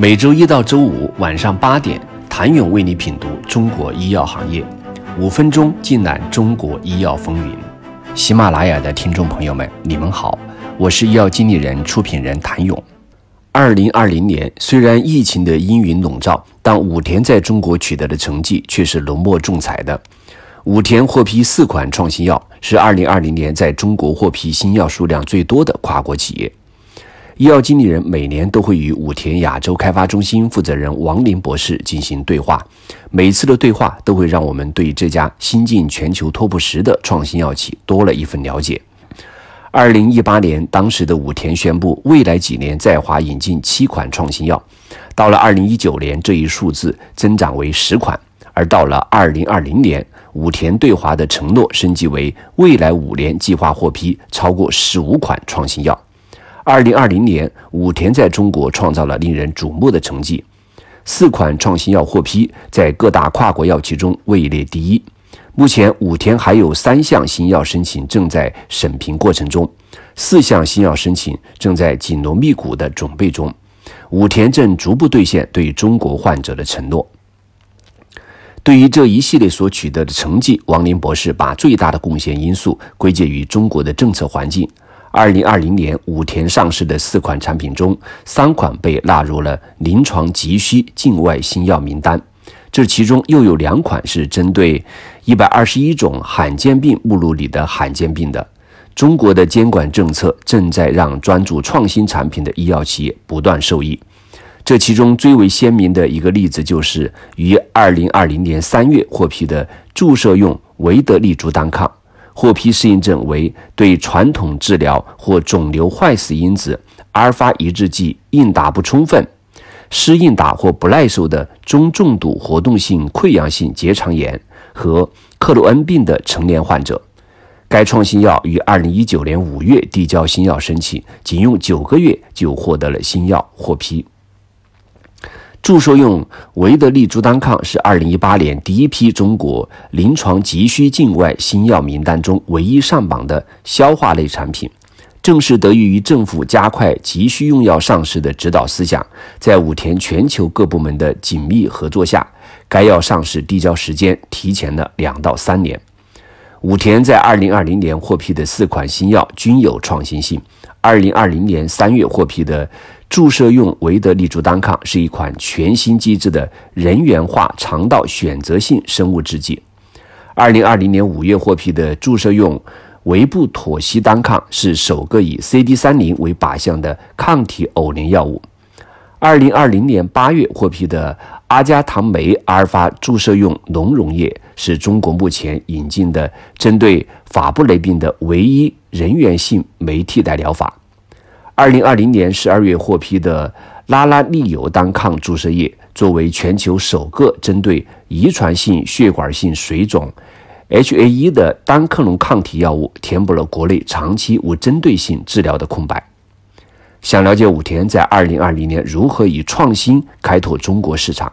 每周一到周五晚上八点，谭勇为你品读中国医药行业，五分钟尽览中国医药风云。喜马拉雅的听众朋友们，你们好，我是医药经理人、出品人谭勇。二零二零年，虽然疫情的阴云笼罩，但武田在中国取得的成绩却是浓墨重彩的。武田获批四款创新药，是二零二零年在中国获批新药数量最多的跨国企业。医药经理人每年都会与武田亚洲开发中心负责人王林博士进行对话，每次的对话都会让我们对这家新晋全球 TOP 十的创新药企多了一份了解。二零一八年，当时的武田宣布，未来几年在华引进七款创新药，到了二零一九年，这一数字增长为十款，而到了二零二零年，武田对华的承诺升级为未来五年计划获批超过十五款创新药。二零二零年，武田在中国创造了令人瞩目的成绩，四款创新药获批，在各大跨国药企中位列第一。目前，武田还有三项新药申请正在审评过程中，四项新药申请正在紧锣密鼓的准备中。武田正逐步兑现对中国患者的承诺。对于这一系列所取得的成绩，王林博士把最大的贡献因素归结于中国的政策环境。二零二零年，武田上市的四款产品中，三款被纳入了临床急需境外新药名单。这其中又有两款是针对一百二十一种罕见病目录里的罕见病的。中国的监管政策正在让专注创新产品的医药企业不断受益。这其中最为鲜明的一个例子，就是于二零二零年三月获批的注射用维德利珠单抗。获批适应症为对传统治疗或肿瘤坏死因子阿尔法抑制剂应答不充分、适应答或不耐受的中重度活动性溃疡性结肠炎和克罗恩病的成年患者。该创新药于二零一九年五月递交新药申请，仅用九个月就获得了新药获批。注射用维德利珠单抗是二零一八年第一批中国临床急需境外新药名单中唯一上榜的消化类产品。正是得益于政府加快急需用药上市的指导思想，在武田全球各部门的紧密合作下，该药上市递交时间提前了两到三年。武田在二零二零年获批的四款新药均有创新性。二零二零年三月获批的。注射用维德利珠单抗是一款全新机制的人源化肠道选择性生物制剂。二零二零年五月获批的注射用维布妥昔单抗是首个以 CD 三零为靶向的抗体偶联药物。二零二零年八月获批的阿加糖酶阿尔法注射用浓溶液是中国目前引进的针对法布雷病的唯一人源性酶替代疗法。二零二零年十二月获批的拉拉利尤单抗注射液，作为全球首个针对遗传性血管性水肿 （HAE） 的单克隆抗体药物，填补了国内长期无针对性治疗的空白。想了解武田在二零二零年如何以创新开拓中国市场，